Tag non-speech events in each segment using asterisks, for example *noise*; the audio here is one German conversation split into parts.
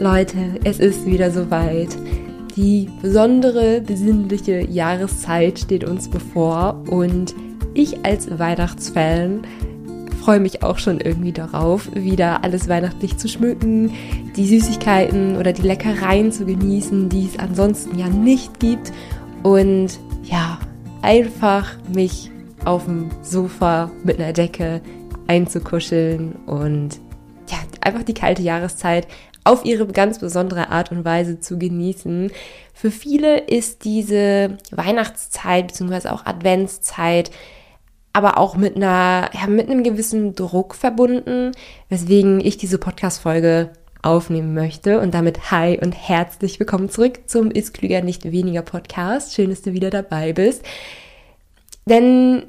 Leute, es ist wieder soweit. Die besondere, besinnliche Jahreszeit steht uns bevor und ich als Weihnachtsfan freue mich auch schon irgendwie darauf, wieder alles weihnachtlich zu schmücken, die Süßigkeiten oder die Leckereien zu genießen, die es ansonsten ja nicht gibt und ja, einfach mich auf dem Sofa mit einer Decke einzukuscheln und ja, einfach die kalte Jahreszeit auf ihre ganz besondere Art und Weise zu genießen. Für viele ist diese Weihnachtszeit bzw. auch Adventszeit aber auch mit einer, ja, mit einem gewissen Druck verbunden, weswegen ich diese Podcast-Folge aufnehmen möchte. Und damit hi und herzlich willkommen zurück zum Ist Klüger nicht weniger Podcast. Schön, dass du wieder dabei bist. Denn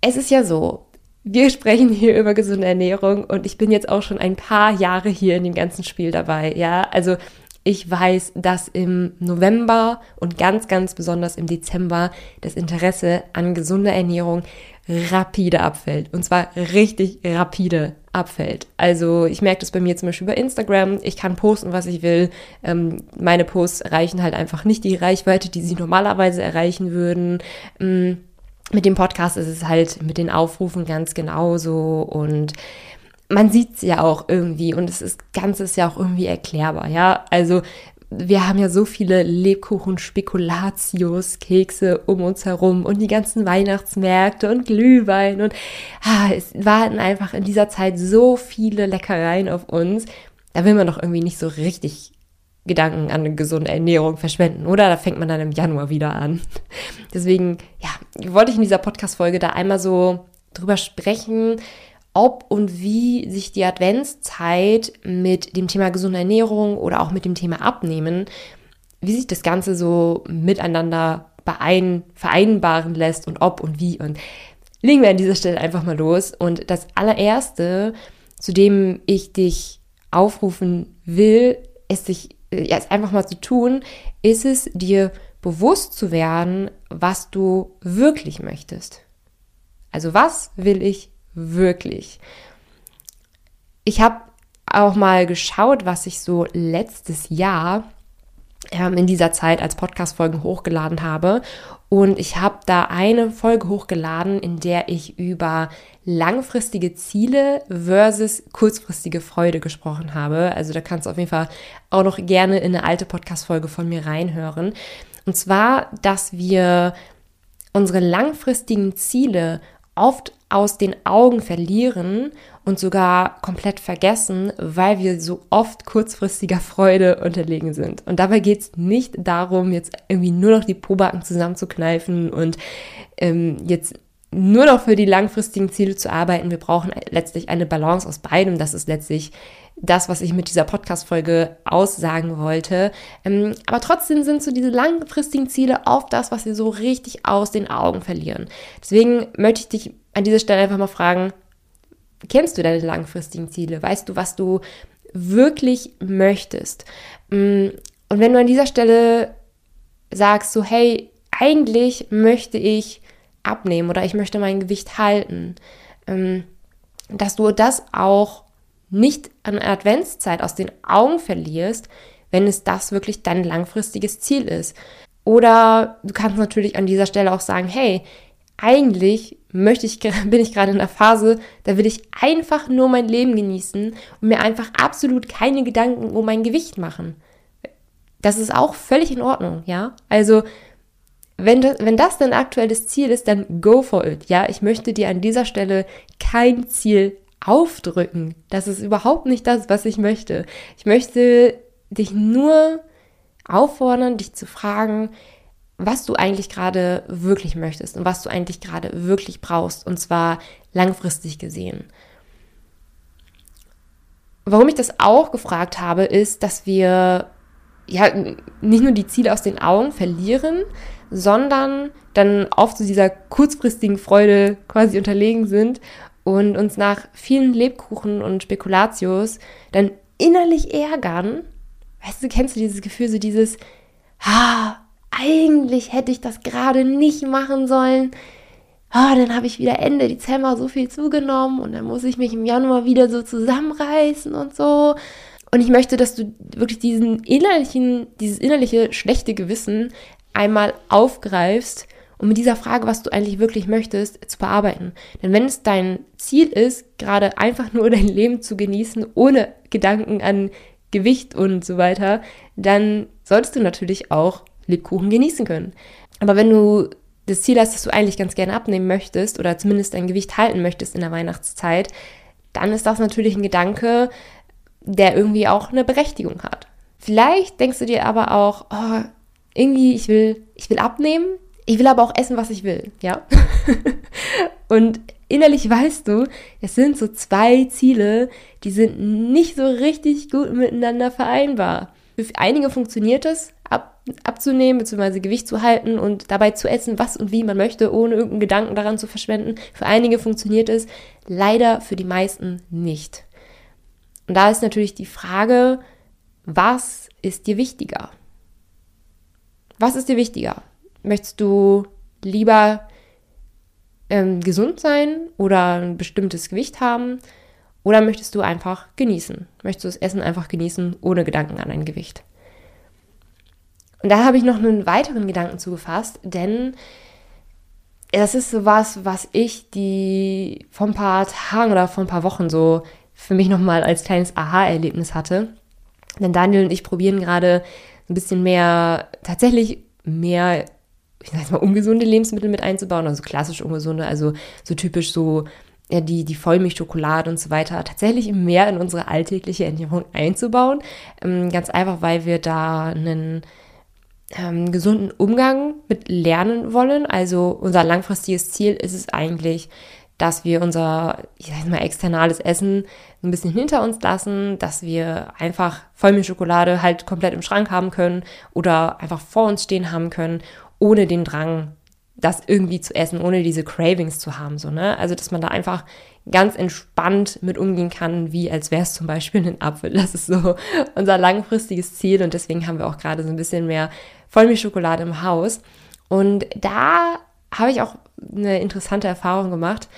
es ist ja so, wir sprechen hier über gesunde Ernährung und ich bin jetzt auch schon ein paar Jahre hier in dem ganzen Spiel dabei. Ja, also ich weiß, dass im November und ganz, ganz besonders im Dezember das Interesse an gesunder Ernährung rapide abfällt. Und zwar richtig rapide abfällt. Also ich merke das bei mir zum Beispiel über Instagram. Ich kann posten, was ich will. Ähm, meine Posts erreichen halt einfach nicht die Reichweite, die sie normalerweise erreichen würden. Ähm, mit dem Podcast ist es halt mit den Aufrufen ganz genauso und man sieht es ja auch irgendwie und es ist Ganze ist ja auch irgendwie erklärbar, ja. Also wir haben ja so viele Lebkuchen, Spekulatius, Kekse um uns herum und die ganzen Weihnachtsmärkte und Glühwein und ah, es warten einfach in dieser Zeit so viele Leckereien auf uns. Da will man doch irgendwie nicht so richtig Gedanken an eine gesunde Ernährung verschwenden, oder? Da fängt man dann im Januar wieder an. Deswegen, ja, wollte ich in dieser Podcast-Folge da einmal so drüber sprechen, ob und wie sich die Adventszeit mit dem Thema gesunde Ernährung oder auch mit dem Thema Abnehmen, wie sich das Ganze so miteinander beein, vereinbaren lässt und ob und wie. Und legen wir an dieser Stelle einfach mal los. Und das allererste, zu dem ich dich aufrufen will, ist sich jetzt einfach mal zu tun, ist es dir bewusst zu werden, was du wirklich möchtest. Also was will ich wirklich? Ich habe auch mal geschaut, was ich so letztes Jahr ähm, in dieser Zeit als Podcast-Folgen hochgeladen habe. Und ich habe da eine Folge hochgeladen, in der ich über langfristige Ziele versus kurzfristige Freude gesprochen habe. Also da kannst du auf jeden Fall auch noch gerne in eine alte Podcast-Folge von mir reinhören. Und zwar, dass wir unsere langfristigen Ziele oft aus den Augen verlieren und sogar komplett vergessen, weil wir so oft kurzfristiger Freude unterlegen sind. Und dabei geht es nicht darum, jetzt irgendwie nur noch die Probacken zusammenzukneifen und ähm, jetzt nur noch für die langfristigen Ziele zu arbeiten. Wir brauchen letztlich eine Balance aus beidem. Das ist letztlich das, was ich mit dieser Podcast-Folge aussagen wollte. Ähm, aber trotzdem sind so diese langfristigen Ziele oft das, was wir so richtig aus den Augen verlieren. Deswegen möchte ich dich an dieser Stelle einfach mal fragen, kennst du deine langfristigen Ziele? Weißt du, was du wirklich möchtest? Mm, und wenn du an dieser Stelle sagst, so, hey, eigentlich möchte ich abnehmen oder ich möchte mein Gewicht halten, ähm, dass du das auch nicht an Adventszeit aus den Augen verlierst, wenn es das wirklich dein langfristiges Ziel ist. Oder du kannst natürlich an dieser Stelle auch sagen, hey, eigentlich möchte ich, *laughs* bin ich gerade in einer Phase, da will ich einfach nur mein Leben genießen und mir einfach absolut keine Gedanken um mein Gewicht machen. Das ist auch völlig in Ordnung, ja? Also, wenn das, wenn das dein aktuelles Ziel ist, dann go for it, ja? Ich möchte dir an dieser Stelle kein Ziel aufdrücken. Das ist überhaupt nicht das, was ich möchte. Ich möchte dich nur auffordern, dich zu fragen, was du eigentlich gerade wirklich möchtest und was du eigentlich gerade wirklich brauchst, und zwar langfristig gesehen. Warum ich das auch gefragt habe, ist, dass wir ja nicht nur die Ziele aus den Augen verlieren, sondern dann oft zu dieser kurzfristigen Freude quasi unterlegen sind und uns nach vielen Lebkuchen und Spekulatius dann innerlich ärgern. Weißt du, kennst du dieses Gefühl, so dieses, ah, eigentlich hätte ich das gerade nicht machen sollen. Ah, dann habe ich wieder Ende Dezember so viel zugenommen und dann muss ich mich im Januar wieder so zusammenreißen und so. Und ich möchte, dass du wirklich diesen innerlichen, dieses innerliche schlechte Gewissen einmal aufgreifst um mit dieser Frage, was du eigentlich wirklich möchtest, zu bearbeiten. Denn wenn es dein Ziel ist, gerade einfach nur dein Leben zu genießen, ohne Gedanken an Gewicht und so weiter, dann solltest du natürlich auch Lebkuchen genießen können. Aber wenn du das Ziel hast, dass du eigentlich ganz gerne abnehmen möchtest oder zumindest dein Gewicht halten möchtest in der Weihnachtszeit, dann ist das natürlich ein Gedanke, der irgendwie auch eine Berechtigung hat. Vielleicht denkst du dir aber auch, oh, irgendwie, ich will, ich will abnehmen, ich will aber auch essen, was ich will, ja. *laughs* und innerlich weißt du, es sind so zwei Ziele, die sind nicht so richtig gut miteinander vereinbar. Für einige funktioniert es, ab, abzunehmen bzw. Gewicht zu halten und dabei zu essen, was und wie man möchte, ohne irgendeinen Gedanken daran zu verschwenden. Für einige funktioniert es, leider für die meisten nicht. Und da ist natürlich die Frage, was ist dir wichtiger? Was ist dir wichtiger? Möchtest du lieber ähm, gesund sein oder ein bestimmtes Gewicht haben? Oder möchtest du einfach genießen? Möchtest du das Essen einfach genießen, ohne Gedanken an ein Gewicht? Und da habe ich noch einen weiteren Gedanken zugefasst, denn das ist so was, was ich die vor ein paar Tagen oder vor ein paar Wochen so für mich nochmal als kleines Aha-Erlebnis hatte. Denn Daniel und ich probieren gerade ein bisschen mehr, tatsächlich mehr ich sag mal, ungesunde Lebensmittel mit einzubauen, also klassisch ungesunde, also so typisch so ja, die, die Vollmilchschokolade und so weiter tatsächlich mehr in unsere alltägliche Ernährung einzubauen. Ähm, ganz einfach, weil wir da einen ähm, gesunden Umgang mit lernen wollen. Also unser langfristiges Ziel ist es eigentlich, dass wir unser, ich sag mal, externales Essen ein bisschen hinter uns lassen, dass wir einfach Vollmilchschokolade halt komplett im Schrank haben können oder einfach vor uns stehen haben können ohne den Drang, das irgendwie zu essen, ohne diese Cravings zu haben. So, ne? Also, dass man da einfach ganz entspannt mit umgehen kann, wie als wäre es zum Beispiel ein Apfel. Das ist so unser langfristiges Ziel und deswegen haben wir auch gerade so ein bisschen mehr Vollmilchschokolade im Haus. Und da habe ich auch eine interessante Erfahrung gemacht.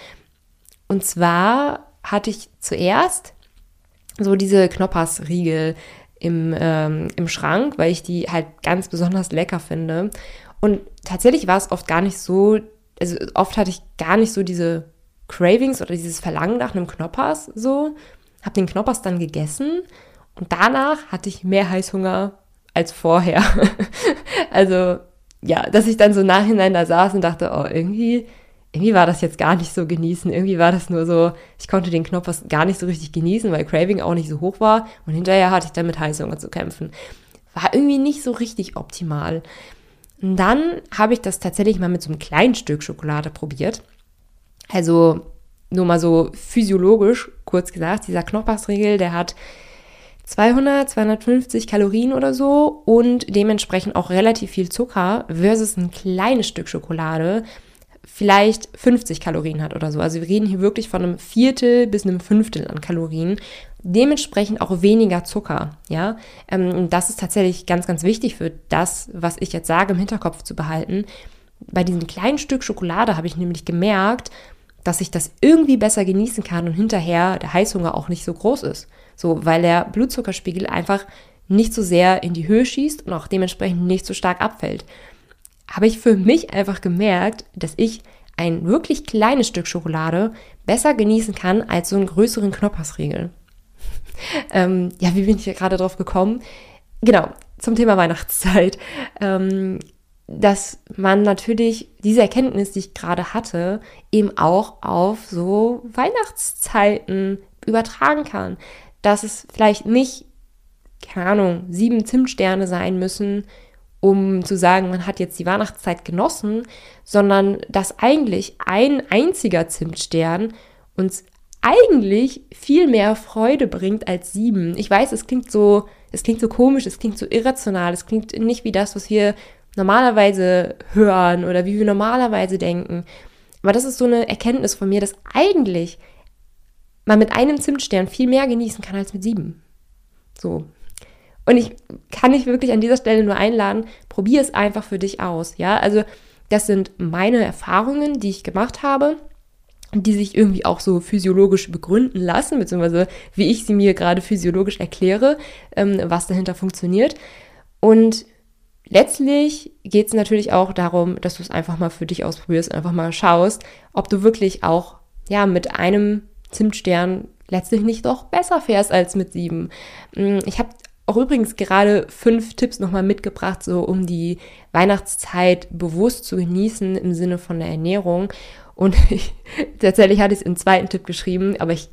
Und zwar hatte ich zuerst so diese Knoppers-Riegel im, ähm, im Schrank, weil ich die halt ganz besonders lecker finde. Und tatsächlich war es oft gar nicht so, also oft hatte ich gar nicht so diese Cravings oder dieses Verlangen nach einem Knoppers so. Habe den Knoppers dann gegessen und danach hatte ich mehr Heißhunger als vorher. *laughs* also ja, dass ich dann so nachhinein da saß und dachte, oh, irgendwie, irgendwie war das jetzt gar nicht so genießen. Irgendwie war das nur so, ich konnte den Knoppers gar nicht so richtig genießen, weil Craving auch nicht so hoch war. Und hinterher hatte ich dann mit Heißhunger zu kämpfen. War irgendwie nicht so richtig optimal. Und dann habe ich das tatsächlich mal mit so einem kleinen Stück Schokolade probiert. Also nur mal so physiologisch kurz gesagt, dieser Knoppers-Riegel, der hat 200, 250 Kalorien oder so und dementsprechend auch relativ viel Zucker versus ein kleines Stück Schokolade vielleicht 50 Kalorien hat oder so. Also wir reden hier wirklich von einem Viertel bis einem Fünftel an Kalorien dementsprechend auch weniger Zucker. Ja, ähm, das ist tatsächlich ganz, ganz wichtig für das, was ich jetzt sage, im Hinterkopf zu behalten. Bei diesem kleinen Stück Schokolade habe ich nämlich gemerkt, dass ich das irgendwie besser genießen kann und hinterher der Heißhunger auch nicht so groß ist. So, weil der Blutzuckerspiegel einfach nicht so sehr in die Höhe schießt und auch dementsprechend nicht so stark abfällt. Habe ich für mich einfach gemerkt, dass ich ein wirklich kleines Stück Schokolade besser genießen kann als so einen größeren Knoppersriegel *laughs* ähm, ja, wie bin ich hier gerade drauf gekommen? Genau, zum Thema Weihnachtszeit. Ähm, dass man natürlich diese Erkenntnis, die ich gerade hatte, eben auch auf so Weihnachtszeiten übertragen kann. Dass es vielleicht nicht, keine Ahnung, sieben Zimtsterne sein müssen, um zu sagen, man hat jetzt die Weihnachtszeit genossen, sondern dass eigentlich ein einziger Zimtstern uns eigentlich viel mehr Freude bringt als sieben. Ich weiß, es klingt so, es klingt so komisch, es klingt so irrational, es klingt nicht wie das, was wir normalerweise hören oder wie wir normalerweise denken. Aber das ist so eine Erkenntnis von mir, dass eigentlich man mit einem Zimtstern viel mehr genießen kann als mit sieben. So. Und ich kann dich wirklich an dieser Stelle nur einladen, probier es einfach für dich aus. Ja, also das sind meine Erfahrungen, die ich gemacht habe. die sich irgendwie auch so physiologisch begründen lassen, beziehungsweise wie ich sie mir gerade physiologisch erkläre, ähm, was dahinter funktioniert. Und letztlich geht es natürlich auch darum, dass du es einfach mal für dich ausprobierst, einfach mal schaust, ob du wirklich auch ja mit einem Zimtstern letztlich nicht doch besser fährst als mit sieben. Mm, ich habe auch übrigens gerade fünf Tipps nochmal mitgebracht, so um die Weihnachtszeit bewusst zu genießen im Sinne von der Ernährung. Und *laughs* ich, tatsächlich hatte ich es im zweiten Tipp geschrieben, aber ich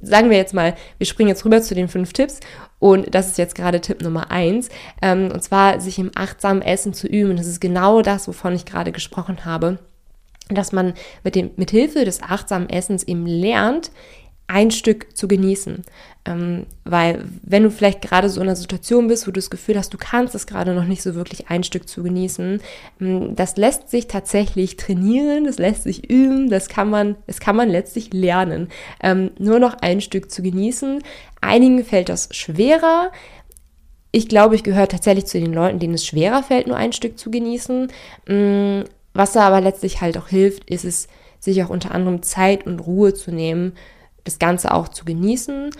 sagen wir jetzt mal, wir springen jetzt rüber zu den fünf Tipps und das ist jetzt gerade Tipp Nummer eins ähm, und zwar sich im achtsamen Essen zu üben. Das ist genau das, wovon ich gerade gesprochen habe, dass man mit dem mit Hilfe des achtsamen Essens eben lernt, ein Stück zu genießen. Ähm, weil wenn du vielleicht gerade so in einer Situation bist, wo du das Gefühl hast, du kannst es gerade noch nicht so wirklich ein Stück zu genießen, ähm, das lässt sich tatsächlich trainieren, das lässt sich üben, das kann man, das kann man letztlich lernen. Ähm, nur noch ein Stück zu genießen. Einigen fällt das schwerer. Ich glaube, ich gehöre tatsächlich zu den Leuten, denen es schwerer fällt, nur ein Stück zu genießen. Was da aber letztlich halt auch hilft, ist es, sich auch unter anderem Zeit und Ruhe zu nehmen, das Ganze auch zu genießen.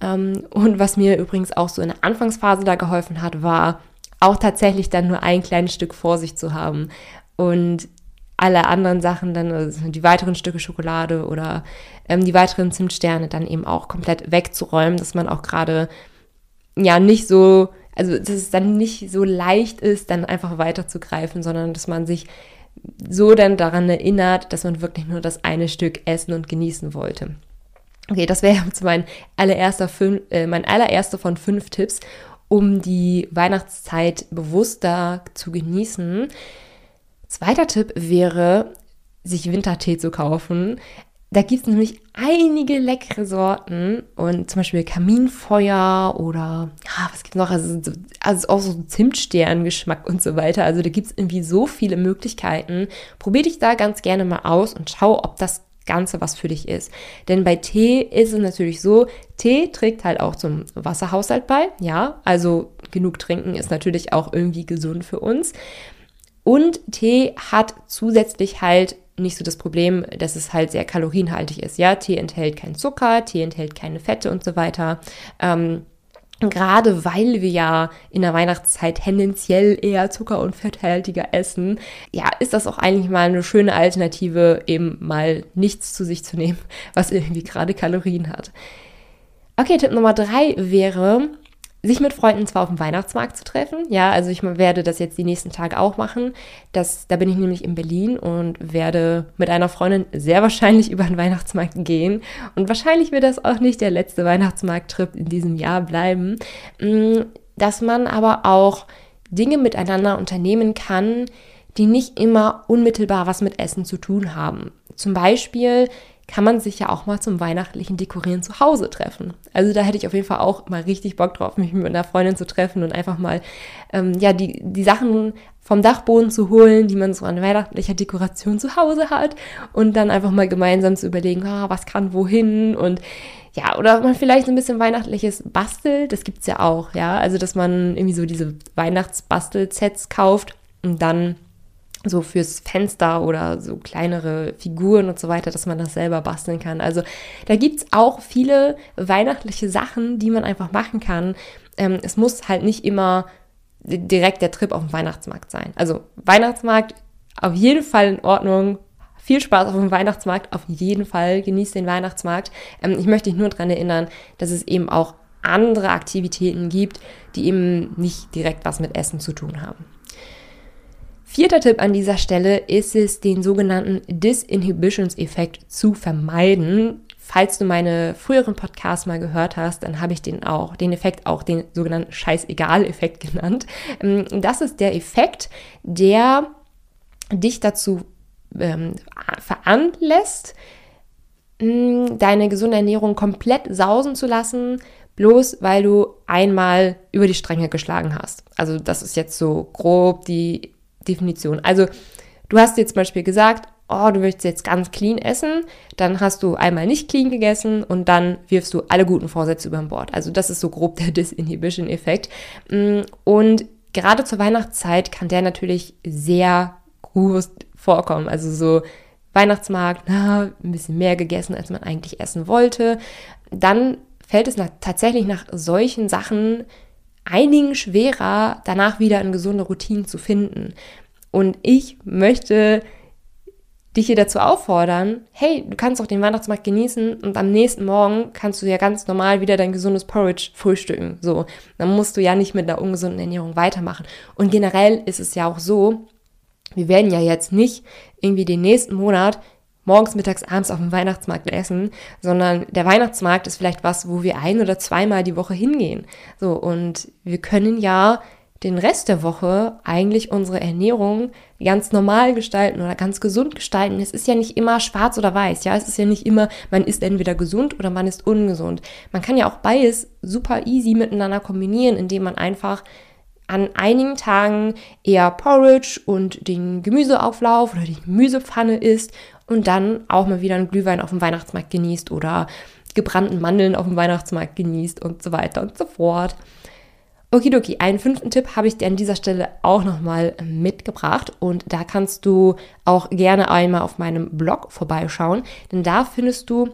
Ähm, und was mir übrigens auch so in der Anfangsphase da geholfen hat, war auch tatsächlich dann nur ein kleines Stück vor sich zu haben und alle anderen Sachen dann, also die weiteren Stücke Schokolade oder ähm, die weiteren Zimtsterne dann eben auch komplett wegzuräumen, dass man auch gerade ja nicht so, also dass es dann nicht so leicht ist, dann einfach weiterzugreifen, sondern dass man sich so dann daran erinnert, dass man wirklich nur das eine Stück essen und genießen wollte. Okay, das wäre jetzt mein allererster, äh, mein allererster von fünf Tipps, um die Weihnachtszeit bewusster zu genießen. Zweiter Tipp wäre, sich Wintertee zu kaufen. Da gibt es nämlich einige leckere Sorten und zum Beispiel Kaminfeuer oder ah, was gibt es noch? Also, also auch so Zimtsterngeschmack und so weiter. Also da gibt es irgendwie so viele Möglichkeiten. Probier dich da ganz gerne mal aus und schau, ob das Ganze was für dich ist. Denn bei Tee ist es natürlich so, Tee trägt halt auch zum Wasserhaushalt bei, ja, also genug trinken ist natürlich auch irgendwie gesund für uns. Und Tee hat zusätzlich halt nicht so das Problem, dass es halt sehr kalorienhaltig ist. Ja, Tee enthält keinen Zucker, Tee enthält keine Fette und so weiter. Ähm, Gerade weil wir ja in der Weihnachtszeit tendenziell eher zucker- und fetthaltiger essen, ja, ist das auch eigentlich mal eine schöne Alternative, eben mal nichts zu sich zu nehmen, *laughs* was irgendwie gerade Kalorien hat. Okay, Tipp Nummer drei wäre, sich mit Freunden zwar auf dem Weihnachtsmarkt zu treffen. Ja, also ich werde das jetzt die nächsten Tage auch machen. Das, da bin ich nämlich in Berlin und werde mit einer Freundin sehr wahrscheinlich *laughs* über den Weihnachtsmarkt gehen. Und wahrscheinlich wird das auch nicht der letzte Weihnachtsmarkttrip in diesem Jahr bleiben. Mm, dass man aber auch Dinge miteinander unternehmen kann, die nicht immer unmittelbar was mit Essen zu tun haben. Zum Beispiel kann man sich ja auch mal zum weihnachtlichen Dekorieren zu Hause treffen. Also da hätte ich auf jeden Fall auch mal richtig Bock drauf, mich mit einer Freundin zu treffen und einfach mal ähm, ja die, die Sachen vom Dachboden zu holen, die man so an weihnachtlicher Dekoration zu Hause hat und dann einfach mal gemeinsam zu überlegen, ah, was kann wohin und ja, oder man vielleicht so ein bisschen weihnachtliches bastelt, das gibt's ja auch, ja, also dass man irgendwie so diese Weihnachtsbastelsets kauft und dann so fürs Fenster oder so kleinere Figuren und so weiter, dass man das selber basteln kann. Also da gibt's auch viele weihnachtliche Sachen, die man einfach machen kann. Ähm, es muss halt nicht immer direkt der Trip auf den Weihnachtsmarkt sein. Also Weihnachtsmarkt auf jeden Fall in Ordnung. Viel Spaß auf dem Weihnachtsmarkt, auf jeden Fall. Genießt den Weihnachtsmarkt. Ähm, ich möchte dich nur daran erinnern, dass es eben auch andere Aktivitäten gibt, die eben nicht direkt was mit Essen zu tun haben. Vierter Tipp an dieser Stelle ist es, den sogenannten Disinhibitions-Effekt zu vermeiden. Falls du meine früheren Podcasts mal gehört hast, dann habe ich den auch, den Effekt auch den sogenannten Scheißegal-Effekt *laughs* genannt. Ähm, das ist der Effekt, der dich dazu ähm, veranlässt, mm, deine gesunde Ernährung komplett sausen zu lassen, bloß weil du einmal über die Stränge geschlagen hast. Also das ist jetzt so grob die Definition. Also du hast jetzt zum Beispiel gesagt, oh, du möchtest jetzt ganz clean essen, dann hast du einmal nicht clean gegessen und dann wirfst du alle guten Vorsätze über Bord. Also das ist so grob der *laughs* Disinhibition-Effekt. Mm, und gerade zur Weihnachtszeit kann der natürlich sehr groß vorkommen. Also so Weihnachtsmarkt, na, ein bisschen mehr gegessen, als man eigentlich essen wollte, dann fällt es nach, tatsächlich nach solchen Sachen einigen schwerer, danach wieder eine gesunde Routine zu finden. Und ich möchte dich hier dazu auffordern, hey, du kannst auch den Weihnachtsmarkt genießen und am nächsten Morgen kannst du ja ganz normal wieder dein gesundes Porridge frühstücken. So, dann musst du ja nicht mit einer ungesunden Ernährung weitermachen. Und generell ist es ja auch so, wir werden ja jetzt nicht irgendwie den nächsten Monat morgens, mittags, abends auf dem Weihnachtsmarkt essen, sondern der Weihnachtsmarkt ist vielleicht was, wo wir ein oder zweimal die Woche hingehen. So, und wir können ja den Rest der Woche eigentlich unsere Ernährung ganz normal gestalten oder ganz gesund gestalten. Es ist ja nicht immer schwarz oder weiß, ja. Es ist ja nicht immer, man ist entweder gesund oder man ist ungesund. Man kann ja auch beides super easy miteinander kombinieren, indem man einfach an einigen Tagen eher Porridge und den Gemüseauflauf oder die Gemüsepfanne isst und dann auch mal wieder einen Glühwein auf dem Weihnachtsmarkt genießt oder gebrannten Mandeln auf dem Weihnachtsmarkt genießt und so weiter und so fort. Okidoki, einen fünften Tipp habe ich dir an dieser Stelle auch nochmal mitgebracht und da kannst du auch gerne einmal auf meinem Blog vorbeischauen, denn da findest du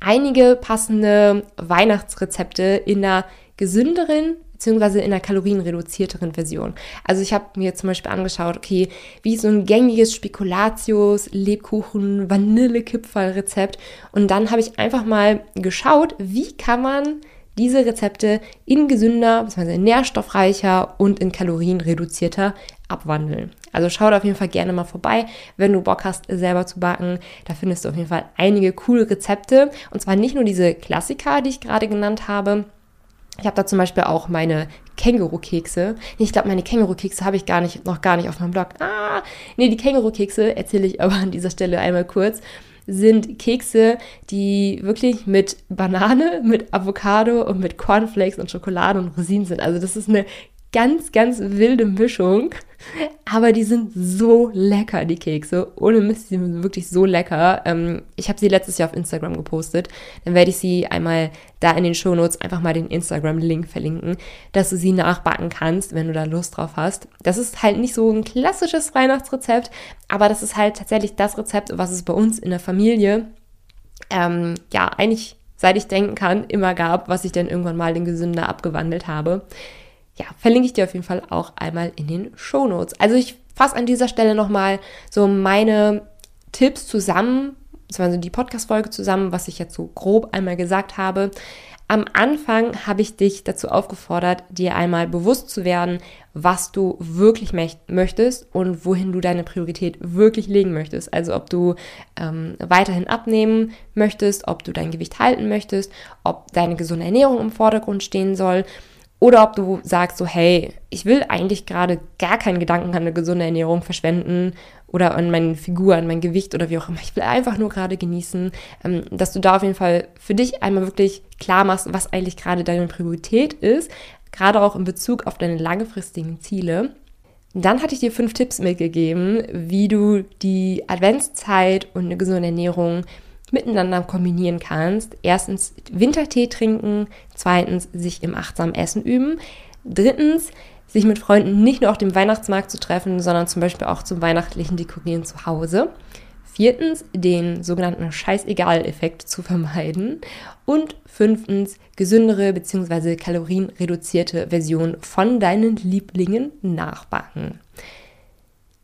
einige passende Weihnachtsrezepte in einer gesünderen beziehungsweise in einer kalorienreduzierteren Version. Also ich habe mir zum Beispiel angeschaut, okay, wie so ein gängiges Spekulatius, Lebkuchen, Vanillekipferl-Rezept und dann habe ich einfach mal geschaut, wie kann man diese Rezepte in gesünder, bzw. nährstoffreicher und in Kalorien reduzierter abwandeln. Also schau da auf jeden Fall gerne mal vorbei, wenn du Bock hast, selber zu backen. Da findest du auf jeden Fall einige coole Rezepte. Und zwar nicht nur diese Klassiker, die ich gerade genannt habe. Ich habe da zum Beispiel auch meine Känguru-Kekse. Ich glaube, meine Känguru-Kekse habe ich gar nicht, noch gar nicht auf meinem Blog. Ah, nee, die Känguru-Kekse erzähle ich aber an dieser Stelle einmal kurz sind Kekse, die wirklich mit Banane, mit Avocado und mit Cornflakes und Schokolade und Rosinen sind. Also das ist eine ganz, ganz wilde Mischung. Aber die sind so lecker, die Kekse. Ohne Mist, die sind wirklich so lecker. Ähm, ich habe sie letztes Jahr auf Instagram gepostet. Dann werde ich sie einmal da in den Shownotes einfach mal den Instagram-Link verlinken, dass du sie nachbacken kannst, wenn du da Lust drauf hast. Das ist halt nicht so ein klassisches Weihnachtsrezept, aber das ist halt tatsächlich das Rezept, was es bei uns in der Familie, ähm, ja, eigentlich seit ich denken kann, immer gab, was ich dann irgendwann mal in gesünder abgewandelt habe ja, verlinke ich dir auf jeden Fall auch einmal in den Show Notes. Also ich fasse an dieser Stelle nochmal so meine Tipps zusammen, beziehungsweise die Podcast-Folge zusammen, was ich jetzt so grob einmal gesagt habe. Am Anfang habe ich dich dazu aufgefordert, dir einmal bewusst zu werden, was du wirklich möchtest und wohin du deine Priorität wirklich legen möchtest. Also ob du ähm, weiterhin abnehmen möchtest, ob du dein Gewicht halten möchtest, ob deine gesunde Ernährung im Vordergrund stehen soll oder ob du sagst so, hey, ich will eigentlich gerade gar keinen Gedanken an eine gesunde Ernährung verschwenden oder an meine Figur, an mein Gewicht oder wie auch immer. Ich will einfach nur gerade genießen, ähm, dass du da auf jeden Fall für dich einmal wirklich klar machst, was eigentlich gerade deine Priorität ist, gerade auch in Bezug auf deine langfristigen Ziele. Dann hatte ich dir fünf Tipps mitgegeben, wie du die Adventszeit und eine gesunde Ernährung miteinander kombinieren kannst. Erstens Wintertee trinken, zweitens sich im achtsamen Essen üben, drittens sich mit Freunden nicht nur auf dem Weihnachtsmarkt zu treffen, sondern zum Beispiel auch zum weihnachtlichen Dekorieren zu Hause. Viertens, den sogenannten Scheißegal-Effekt zu vermeiden. Und fünftens, gesündere bzw. kalorienreduzierte Version von deinen Lieblingen nachbacken.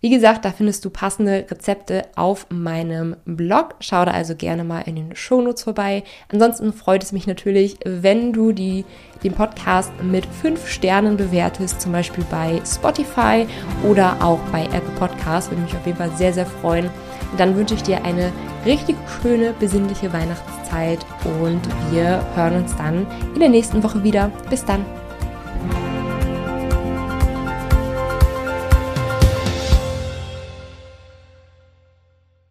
Wie gesagt, da findest du passende Rezepte auf meinem Blog. Schau da also gerne mal in den Shownotes vorbei. Ansonsten freut es mich natürlich, wenn du die, den Podcast mit fünf Sternen bewertest, zum Beispiel bei Spotify oder auch bei Apple Podcasts. Würde mich auf jeden Fall sehr, sehr freuen. Dann wünsche ich dir eine richtig schöne, besinnliche Weihnachtszeit und wir hören uns dann in der nächsten Woche wieder. Bis dann.